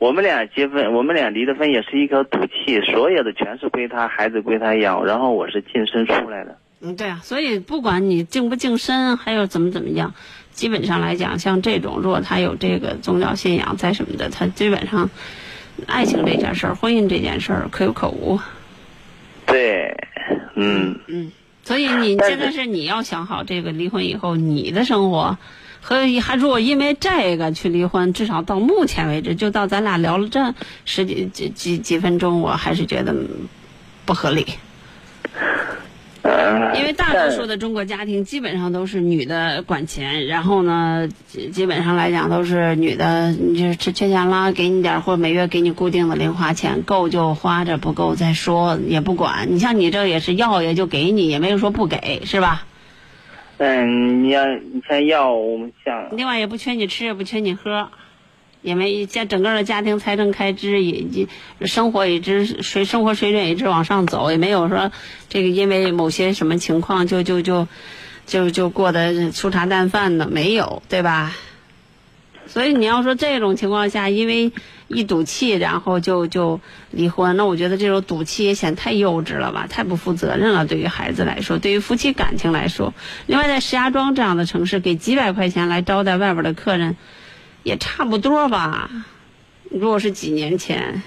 我们俩结婚，我们俩离的婚也是一口赌气，所有的全是归他，孩子归他养，然后我是净身出来的。嗯，对啊，所以不管你净不净身，还有怎么怎么样，基本上来讲，像这种，如果他有这个宗教信仰在什么的，他基本上爱情这件事儿、婚姻这件事儿可有可无。对，嗯，嗯，所以你现在是你要想好这个离婚以后你的生活，和还如果因为这个去离婚，至少到目前为止，就到咱俩聊了这十几几几几分钟，我还是觉得嗯不合理。呃，因为大多数的中国家庭基本上都是女的管钱，然后呢，基基本上来讲都是女的，你就是缺缺钱了，给你点儿或者每月给你固定的零花钱，够就花着，不够再说，也不管。你像你这也是要也就给你，也没有说不给，是吧？嗯，你要你像要我们想，另外也不缺你吃，也不缺你喝，也没家整个的家庭财政开支也也生活一直水生活水准一直往上走，也没有说这个因为某些什么情况就就就就就过得粗茶淡饭的，没有，对吧？所以你要说这种情况下，因为一赌气，然后就就离婚，那我觉得这种赌气也显太幼稚了吧，太不负责任了。对于孩子来说，对于夫妻感情来说，另外在石家庄这样的城市，给几百块钱来招待外边的客人，也差不多吧。如果是几年前，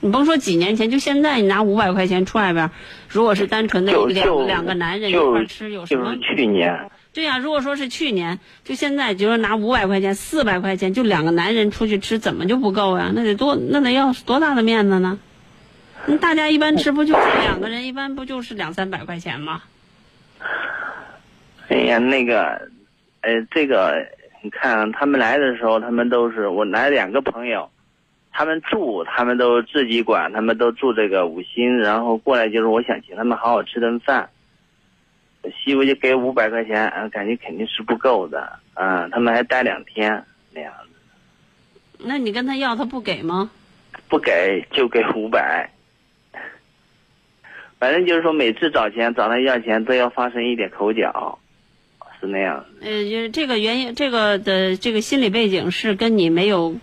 你甭说几年前，就现在你拿五百块钱出外边，如果是单纯的两两个男人一块儿吃，有什么就是？去年，对呀、如果说是去年，就现在，就是拿五百块钱、四百块钱，就两个男人出去吃，怎么就不够呀？那得多，那得要多大的面子呢？那大家一般吃不就是两个人，一般不就是两三百块钱吗？哎呀，那个呃，这个你看他们来的时候，他们都是我来两个朋友，他们住他们都自己管，他们都住这个五星，然后过来就是我想请他们好好吃顿饭，媳妇就给五百块钱，嗯，感觉肯定是不够的，嗯，他们还待两天那样子，那你跟他要，他不给吗？不给就给五百。反正就是说，每次找钱找他要钱都要发生一点口角，是那样。呃，就是这个原因，这个的这个心理背景是跟你没有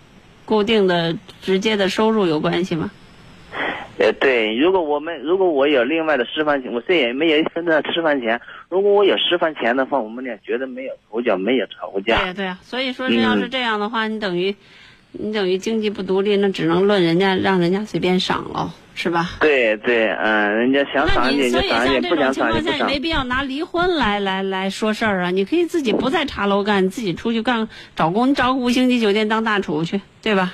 固定的直接的收入有关系吗？呃，对，如果我们如果我有另外的私房钱，我这也没有一分的私房钱。如果我有私房钱的话，我们俩绝对没有口角，没有吵过架。对呀，对呀。所以说，这要是这样的话，你等于你等于经济不独立，那只能论人家让人家随便赏喽，是吧？对对，嗯，人家想那赏你所以像这种不想情况下，也赏就不赏。没必要拿离婚来来来说事儿啊。你可以自己不在茶楼干，你自己出去干找工，你找个五星级酒店当大厨去，对吧？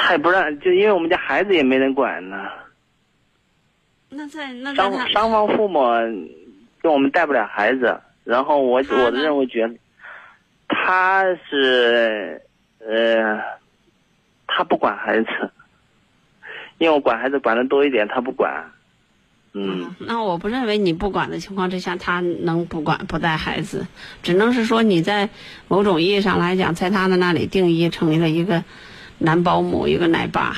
他也不让，就因为我们家孩子也没人管呢，那在那在双他双方父母跟我们带不了孩子，然后我我的任务觉得他是呃，他不管孩子，因为我管孩子管的多一点，他不管，嗯。那我不认为你不管的情况之下，他能不管不带孩子，只能是说你在某种意义上来讲，在他的那里定义成为了一个男保姆，一个奶爸。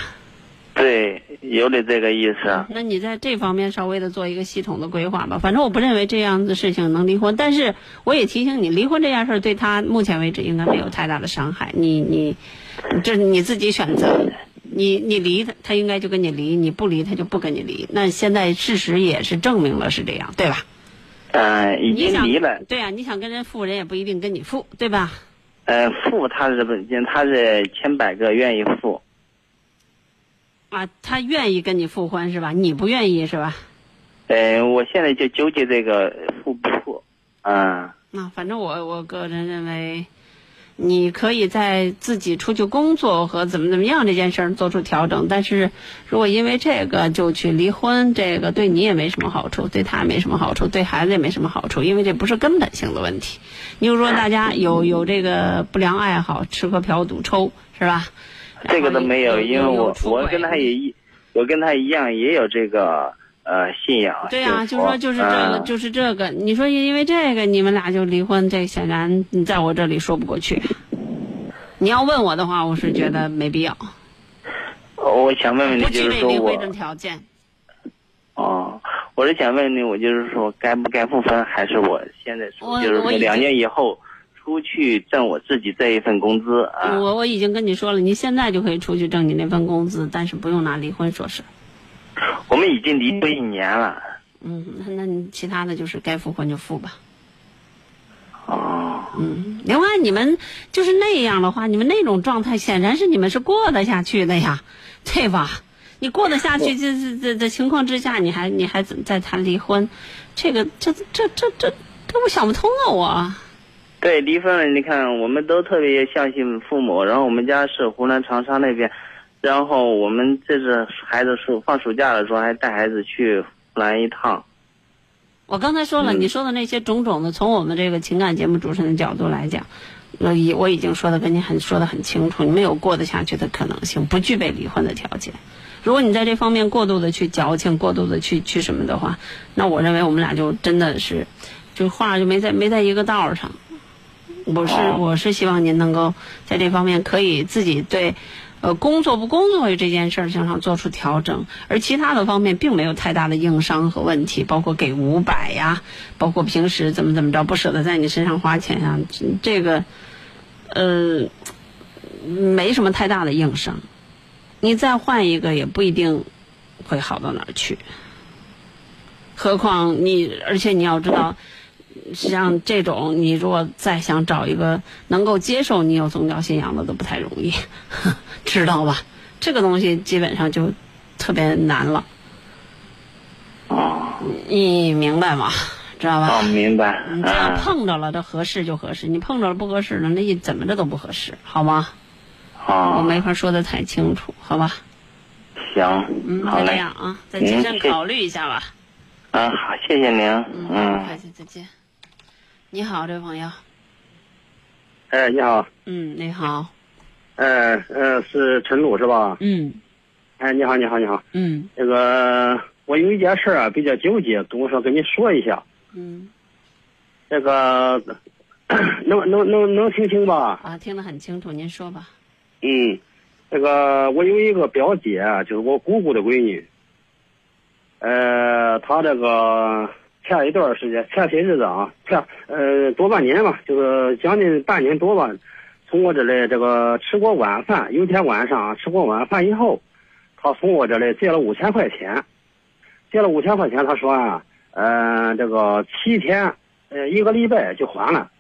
对，有点这个意思。那你在这方面稍微的做一个系统的规划吧。反正我不认为这样的事情能离婚，但是我也提醒你，离婚这件事儿对他目前为止应该没有太大的伤害。你你，这是你自己选择。你你离他，他应该就跟你离；你不离，他就不跟你离。那现在事实也是证明了是这样，对吧？呃、已你想经离了。对啊，你想跟人富，人也不一定跟你富，对吧？呃，付他是不，他是千百个愿意付。啊，他愿意跟你复婚是吧？你不愿意是吧？呃，我现在就纠结这个付不付。嗯，那反正我我个人认为，你可以在自己出去工作和怎么怎么样这件事儿做出调整，但是如果因为这个就去离婚，这个对你也没什么好处，对他也没什么好处，对孩子也没什么好处，因为这不是根本性的问题。你比如说大家有有这个不良爱好，吃喝嫖赌抽是吧？这个都没有，因为我我跟他也一，我跟他一样也有这个呃信仰。对呀、就就是说就是这个，嗯就是这个。你说因为这个你们俩就离婚，这显然你在我这里说不过去。你要问我的话，我是觉得没必要，我想问问你，就是说我备离婚的条件。哦，我是想问问你，我就是说该不该复婚，还是我现在说我就是说两年以后出去挣我自己这一份工资啊？我我已经跟你说了，你现在就可以出去挣你那份工资，但是不用拿离婚说事。我们已经离婚一年了。嗯，那那你其他的就是该复婚就复吧。哦，嗯，另外你们就是那样的话，你们那种状态显然是你们是过得下去的呀，对吧？你过得下去，这这这这情况之下，你还你还怎再谈离婚？这个这这这这这我想不通啊！我对，离婚了，你看我们都特别相信父母，然后我们家是湖南长沙那边，然后我们这次孩子暑放暑假的时候还带孩子去湖南一趟。我刚才说了，你说的那些种种的，从我们这个情感节目主持人的角度来讲，我已我已经说的跟你很说的很清楚，你没有过得下去的可能性，不具备离婚的条件。如果你在这方面过度的去矫情，过度的去去什么的话，那我认为我们俩就真的是，就话就没在没在一个道上。我是我是希望您能够在这方面可以自己对，呃，工作不工作这件事儿上做出调整，而其他的方面并没有太大的硬伤和问题，包括给五百呀，包括平时怎么怎么着不舍得在你身上花钱呀，这个，呃，没什么太大的硬伤。你再换一个也不一定会好到哪儿去。何况你，而且你要知道，像这种你如果再想找一个能够接受你有宗教信仰的，都不太容易，[laughs] 知道吧？这个东西基本上就特别难了。哦，你明白吗？知道吧？哦，明白。你这样嗯，碰着了，这合适就合适；你碰着了不合适的，那一怎么着都不合适，好吗？我哦，没法说的太清楚，好吧？行，嗯，就这好嘞。样啊，再谨慎考虑一下吧。嗯，好，谢谢您。嗯，不嗯客气，再见。你好，这位朋友。哎，你好，嗯，你好。哎，呃，是陈露是吧？嗯哎，你好，你好，你好。嗯那个，我有一件事啊，比较纠结，跟我说跟你说一下。嗯，那个，[clears throat] 能能能能听清吧？啊，听得很清楚，您说吧。嗯，那个，我有一个表姐，啊就是我姑姑的闺女。呃，她这个前一段时间，前些日子啊，前呃多半年吧，就是将近半年多吧，从我这里这个吃过晚饭，有一天晚上吃过晚饭以后，他从我这里借了五千块钱，借了五千块钱，他说啊，呃，这个七天，呃，一个礼拜就还了。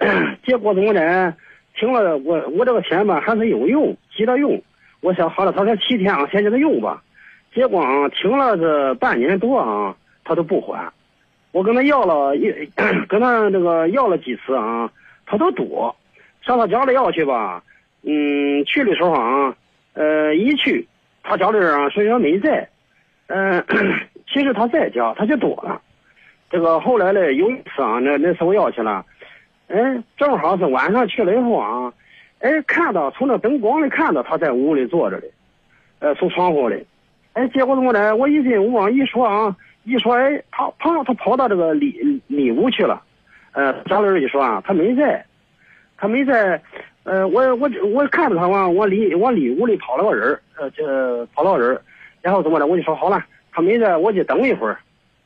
[clears throat] 结果怎么的？停了，我我这个钱吧还是有用，急着用。我想好了，他说七天啊，先给他用吧。结果啊，停了这半年多啊，他都不还。我跟他要了一，[clears throat] 跟他那个要了几次啊，他都躲。上他家里要去吧，嗯，去的时候啊，呃，一去，他家里人啊说说没在，嗯、[clears throat] 其实他在家，他就躲了。这个后来呢，有一次啊，那那次我要去了，哎，正好是晚上去了以后啊，哎，看到从那灯光里看到他在屋里坐着的，呃，从窗户里，哎，结果怎么的？我一进屋啊，一说啊，一说，哎，他跑他跑到这个里里屋去了，呃，家里人一说啊，他没在，他没在，呃，我我我看着他往，往里往里屋里跑了个人呃，这跑了个人然后怎么的？我就说好了，他没在，我就等一会儿。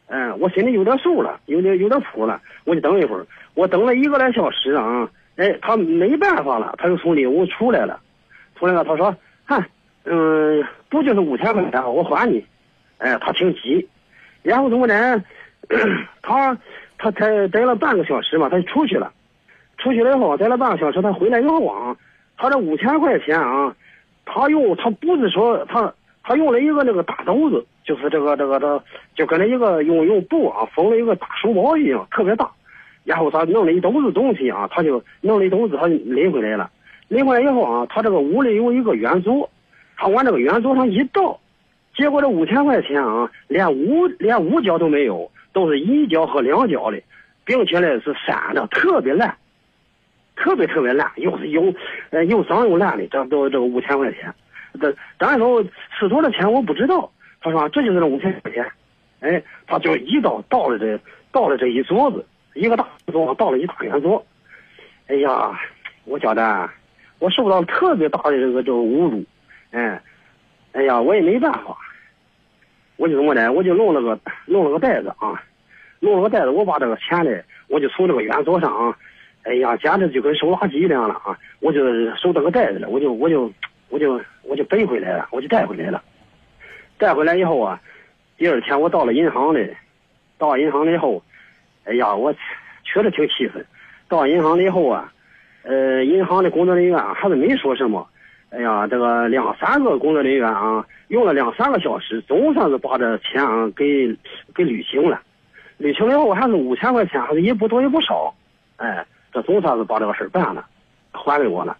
嗯，我心里有点数了，有点有点谱了，我就等一会儿。我等了一个来小时啊，哎，他没办法了，他就从里屋出来了，出来了，他说，哼，嗯，不就是五千块钱，我还你。哎，他挺急，然后怎么呢？[clears throat] 他他才待了半个小时嘛，他就出去了。出去了以后，待了半个小时，他回来以后啊，他这五千块钱啊，他用他不是说他他用了一个那个大兜子，就是这个这个这，就跟那一个用用布啊缝了一个大书包一样，特别大。然后他弄了一兜子东西啊，他就弄了一兜子，他就拎回来了。拎回来以后啊，他这个屋里有一个圆桌，他往这个圆桌上一倒，结果这五千块钱啊，连五连五角都没有，都是一角和两角的，并且呢是散的，特别烂，特别特别烂，又是又呃又脏又烂的，这都这个五千块钱。这当然说是多少钱我不知道，他说这就是那五千块钱，哎，他就一刀倒了这倒了这一桌子，一个大桌倒了一大圆桌，哎呀，我觉得我受到了特别大的这个这个侮辱，哎，哎呀，我也没办法，我就怎么的，我就弄了个弄了个袋子啊，弄了个袋子，我把这个钱呢，我就从这个圆桌上啊，哎呀，简直就跟收垃圾一样了啊，我就收这个袋子了，我就我就我就我就背回来了，我就带回来了，带回来以后啊，第二天我到了银行里，到银行了以后，哎呀，我确实挺气愤。到银行了以后啊，呃，银行的工作人员还是没说什么。哎呀，这个两三个工作人员啊，用了两三个小时，总算是把这钱啊给给履行了。履行了以后还是五千块钱，还是也不多也不少。哎，这总算是把这个事儿办了，还给我了。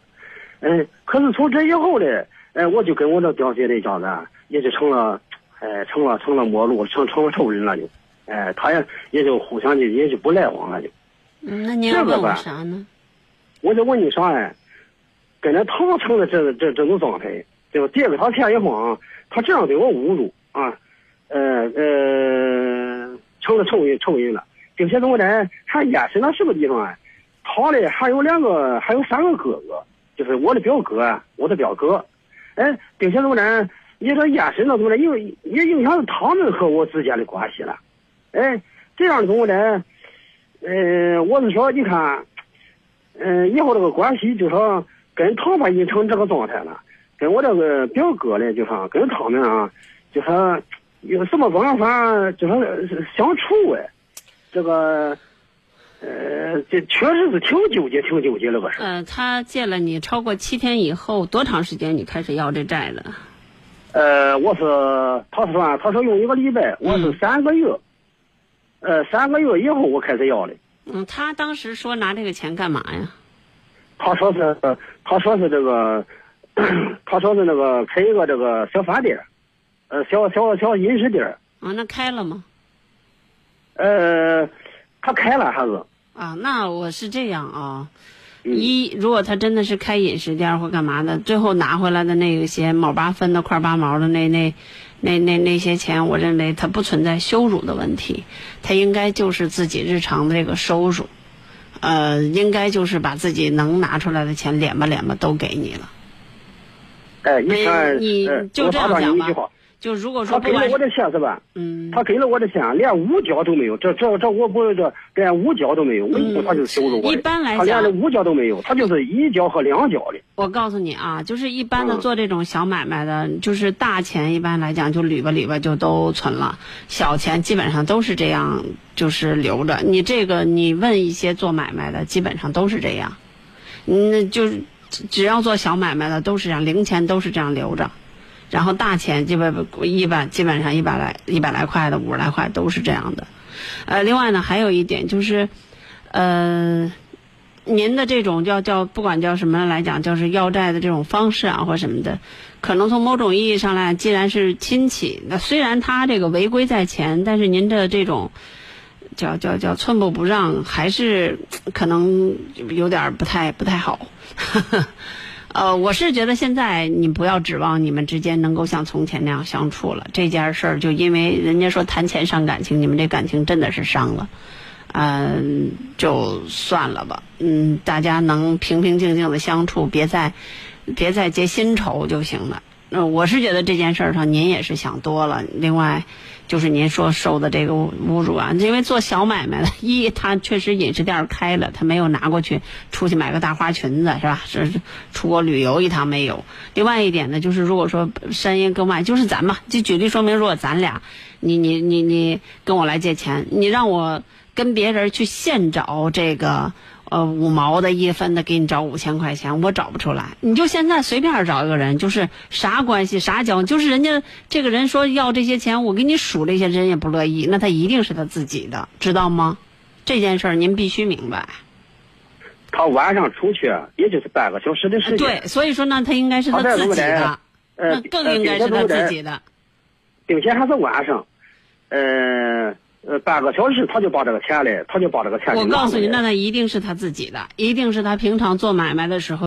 嗯，可是从这以后呢，哎，我就跟我这表姐这家子啊也就成了，哎，成了成了陌路，成成了仇人了就，哎，他也也就互相就也就不来往了就。嗯，那你要问我这个吧啥呢？我就问你啥哎，跟着他成了这这这种状态，对吧？借给他钱以后啊，他这样对我侮辱啊，呃呃，成了仇人仇人了，并且怎么的，还延伸到什么地方啊？他嘞还有两个，还有三个哥哥，就是我的表哥啊，我的表哥，哎，并且怎么的，也说延伸到怎么的，因为也影响到他们和我之间的关系了，哎，这样怎么的？呃，我是说，你看。嗯，以后这个关系就说跟他们已经成这个状态了，跟我这个表哥嘞，就说跟他们啊，就说有什么办法，就说相处哎，这个，呃，这确实是挺纠结，挺纠结这个事儿。呃，他借了你超过七天以后，多长时间你开始要这债的？呃，我是他说啊，他说用一个礼拜，我是三个月，呃，三个月以后我开始要的。嗯，他当时说拿这个钱干嘛呀？他说是，他说是这个，[clears throat] 他说是那个开一个这个小饭店，呃，小小小饮食店儿啊，那开了吗？呃，他开了还是啊，那我是这样啊。嗯一，如果他真的是开饮食店或干嘛的，最后拿回来的那些毛八分的、块八毛的那那那那那些钱，我认为他不存在羞辱的问题，他应该就是自己日常的这个收入，呃，应该就是把自己能拿出来的钱敛吧敛吧都给你了。哎，你看，你呃就这样讲吧就如果说他给了我的钱是吧？嗯，他给了我的钱，连五角都没有，这这这我不这连五角都没有，我以为他就是羞辱我。嗯一般来他连讲五角都没有，他就是一角和两角的。我告诉你啊，就是一般的嗯做这种小买卖的，就是大钱一般来讲就捋吧捋吧就都存了，小钱基本上都是这样，就是留着。你这个你问一些做买卖的，基本上都是这样，嗯，就是只只要做小买卖的都是这样，零钱都是这样留着，然后大钱基本一百基本上一百来一百来块的五十来块都是这样的。呃，另外呢还有一点就是，呃。您的这种叫叫不管叫什么来讲，就是要债的这种方式啊，或什么的，可能从某种意义上来，既然是亲戚，那虽然他这个违规在前，但是您的这种叫叫叫寸步不让，还是可能有点不太不太好。[laughs] 呃，我是觉得现在你不要指望你们之间能够像从前那样相处了。这件事儿就因为人家说谈钱伤感情，你们这感情真的是伤了。嗯，就算了吧。嗯，大家能平平静静的相处，别再别再结新仇就行了。那我是觉得这件事儿上您也是想多了。另外，就是您说受的这个侮辱啊，因为做小买卖的，[laughs] 一他确实饮食店开了，他没有拿过去出去买个大花裙子是吧？是是出国旅游一趟没有。另外一点呢，就是如果说山阴跟外，就是咱嘛，就举例说明，如果咱俩，你你你你跟我来借钱，你让我。跟别人去现找这个呃五毛的一分的给你找五千块钱，我找不出来。你就现在随便找一个人，就是啥关系啥交，就是人家这个人说要这些钱，我给你数这些，人也不乐意，那他一定是他自己的，知道吗？这件事儿您必须明白。他晚上出去也就是半个小时的时间。对，所以说呢，他应该是他自己的，呃那更应该是他自己的，并且还是晚上，呃。呃，半个小时他就把这个钱嘞，他就把这个钱。我告诉你，那他一定是他自己的，一定是他平常做买卖的时候。